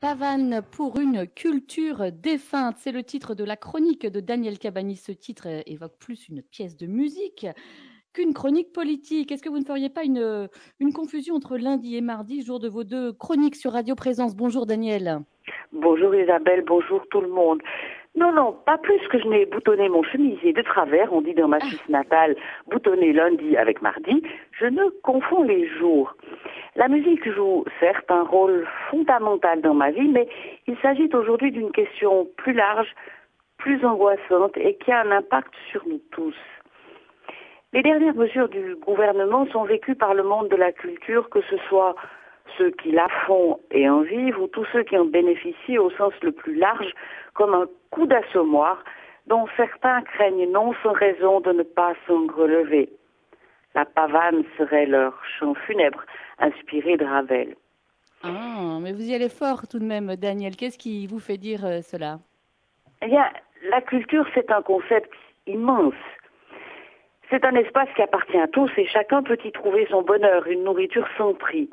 Pavane pour une culture défunte, c'est le titre de la chronique de Daniel Cabani. Ce titre évoque plus une pièce de musique qu'une chronique politique. Est-ce que vous ne feriez pas une, une confusion entre lundi et mardi, jour de vos deux chroniques sur Radio Présence? Bonjour Daniel. Bonjour Isabelle, bonjour tout le monde. Non, non, pas plus que je n'ai boutonné mon chemisier de travers, on dit dans ma Suisse natale, boutonné lundi avec mardi, je ne confonds les jours. La musique joue certes un rôle fondamental dans ma vie, mais il s'agit aujourd'hui d'une question plus large, plus angoissante et qui a un impact sur nous tous. Les dernières mesures du gouvernement sont vécues par le monde de la culture, que ce soit ceux qui la font et en vivent ou tous ceux qui en bénéficient au sens le plus large comme un coup d'assommoir dont certains craignent non sans raison de ne pas s'en relever. La pavane serait leur chant funèbre inspiré de Ravel. Ah, mais vous y allez fort tout de même, Daniel. Qu'est-ce qui vous fait dire euh, cela? Eh bien, la culture, c'est un concept immense. C'est un espace qui appartient à tous et chacun peut y trouver son bonheur, une nourriture sans prix.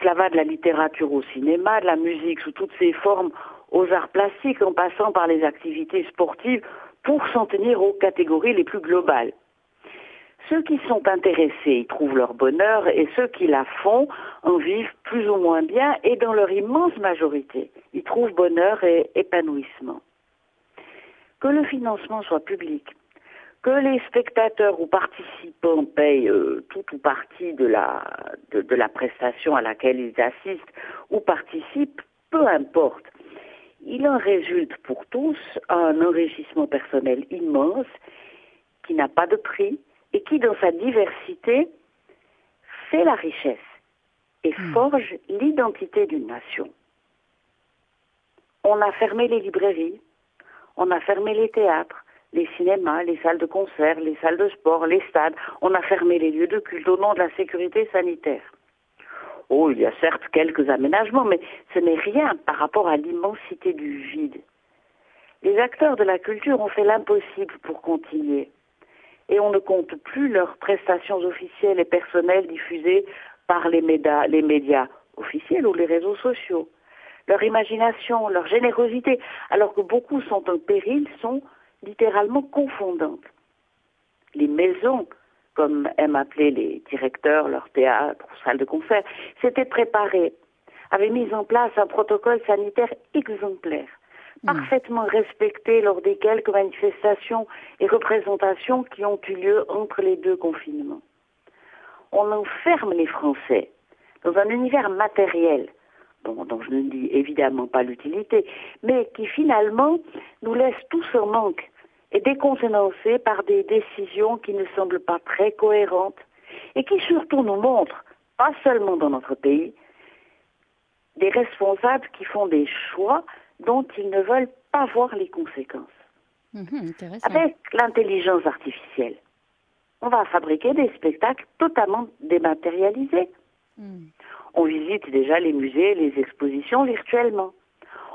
Cela va de la littérature au cinéma, de la musique sous toutes ses formes, aux arts plastiques en passant par les activités sportives pour s'en tenir aux catégories les plus globales. Ceux qui sont intéressés y trouvent leur bonheur et ceux qui la font en vivent plus ou moins bien et dans leur immense majorité y trouvent bonheur et épanouissement. Que le financement soit public, que les spectateurs ou participants payent euh, tout ou partie de la, de, la prestation à laquelle ils assistent ou participent, peu importe. Il en résulte pour tous un enrichissement personnel immense qui n'a pas de prix et qui, dans sa diversité, fait la richesse et hmm. forge l'identité d'une nation. On a fermé les librairies, on a fermé les théâtres, les cinémas, les salles de concert, les salles de sport, les stades. On a fermé les lieux de culte au nom de la sécurité sanitaire. Oh, il y a certes quelques aménagements, mais ce n'est rien par rapport à l'immensité du vide. Les acteurs de la culture ont fait l'impossible pour continuer. Et on ne compte plus leurs prestations officielles et personnelles diffusées par les médias, officiels ou les réseaux sociaux. Leur imagination, leur générosité, alors que beaucoup sont en péril, sont littéralement confondantes. Les maisons, comme aiment appeler les directeurs, leurs théâtres salles de concert, s'étaient préparées, avaient mis en place un protocole sanitaire exemplaire. Parfaitement respecté lors des quelques manifestations et représentations qui ont eu lieu entre les deux confinements. On enferme les Français dans un univers matériel, dont, je ne dis évidemment pas l'utilité, mais qui finalement nous laisse tous en manque et décontenancé par des décisions qui ne semblent pas très cohérentes et qui surtout nous montrent, pas seulement dans notre pays, des responsables qui font des choix dont ils ne veulent pas voir les conséquences. Mhm, Avec l'intelligence artificielle, on va fabriquer des spectacles totalement dématérialisés. Mhm. On visite déjà les musées, les expositions virtuellement.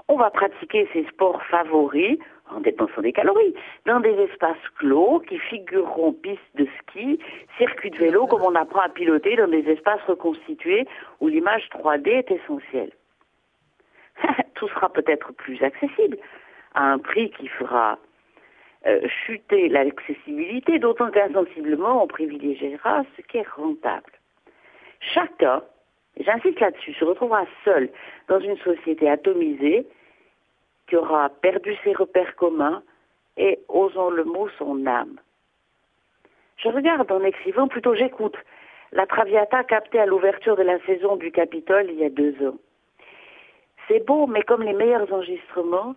On va pratiquer ses sports favoris en dépensant des calories, dans des espaces clos qui figureront pistes de ski, circuits de vélo comme on apprend à piloter dans des espaces reconstitués où l'image 3D est essentielle. Tout sera peut-être plus accessible, à un prix qui fera euh, chuter l'accessibilité, d'autant qu'insensiblement on privilégiera ce qui est rentable. Chacun, j'insiste là-dessus, se retrouvera seul dans une société atomisée qui aura perdu ses repères communs et, osons le mot, son âme. Je regarde en écrivant, plutôt j'écoute, la Traviata captée à l'ouverture de la saison du Capitole il y a deux ans. C'est beau, mais comme les meilleurs enregistrements,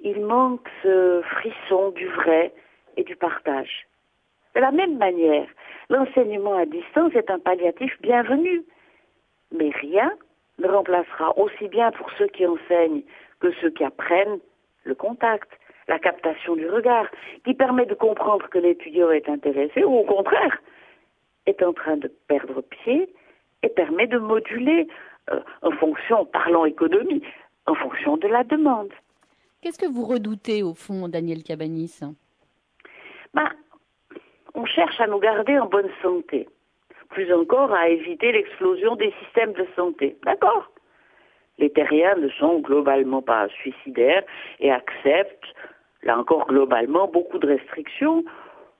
il manque ce frisson du vrai et du partage. De la même manière, l'enseignement à distance est un palliatif bienvenu, mais rien ne remplacera aussi bien pour ceux qui enseignent que ceux qui apprennent le contact, la captation du regard, qui permet de comprendre que l'étudiant est intéressé ou au contraire est en train de perdre pied et permet de moduler euh, en fonction, parlant économie, en fonction de la demande. Qu'est-ce que vous redoutez au fond, Daniel Cabanis ben, On cherche à nous garder en bonne santé, plus encore à éviter l'explosion des systèmes de santé. D'accord? Les terriens ne sont globalement pas suicidaires et acceptent, là encore globalement, beaucoup de restrictions,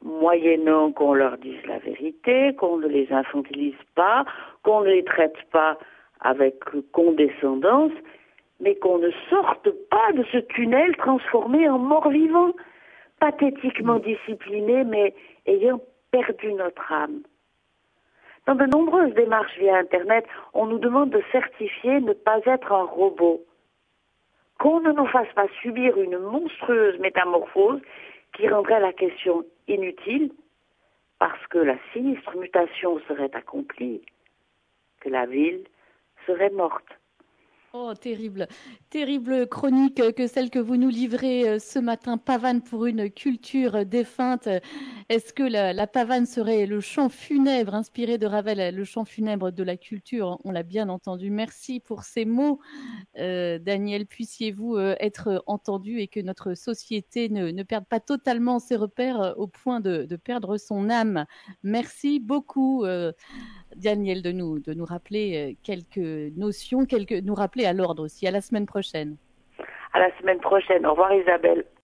moyennant qu'on leur dise la vérité, qu'on ne les infantilise pas, qu'on ne les traite pas avec condescendance, mais qu'on ne sorte pas de ce tunnel transformé en mort-vivant, pathétiquement discipliné, mais ayant perdu notre âme. Dans de nombreuses démarches via Internet, on nous demande de certifier ne pas être un robot. Qu'on ne nous fasse pas subir une monstrueuse métamorphose qui rendrait la question inutile parce que la sinistre mutation serait accomplie, que la ville serait morte. Oh, terrible, terrible chronique que celle que vous nous livrez euh, ce matin, Pavane pour une culture défunte. Est-ce que la, pavane serait le chant funèbre inspiré de Ravel, le chant funèbre de la culture? On l'a bien entendu. Merci pour ces mots, euh, Daniel. Puissiez-vous euh, être entendu et que notre société ne, perde pas totalement ses repères au point de, perdre son âme? Merci beaucoup. Daniel, de nous, de nous rappeler euh, quelques notions, quelques, nous rappeler à l'ordre aussi. À la semaine prochaine. À la semaine prochaine. Au revoir Isabelle.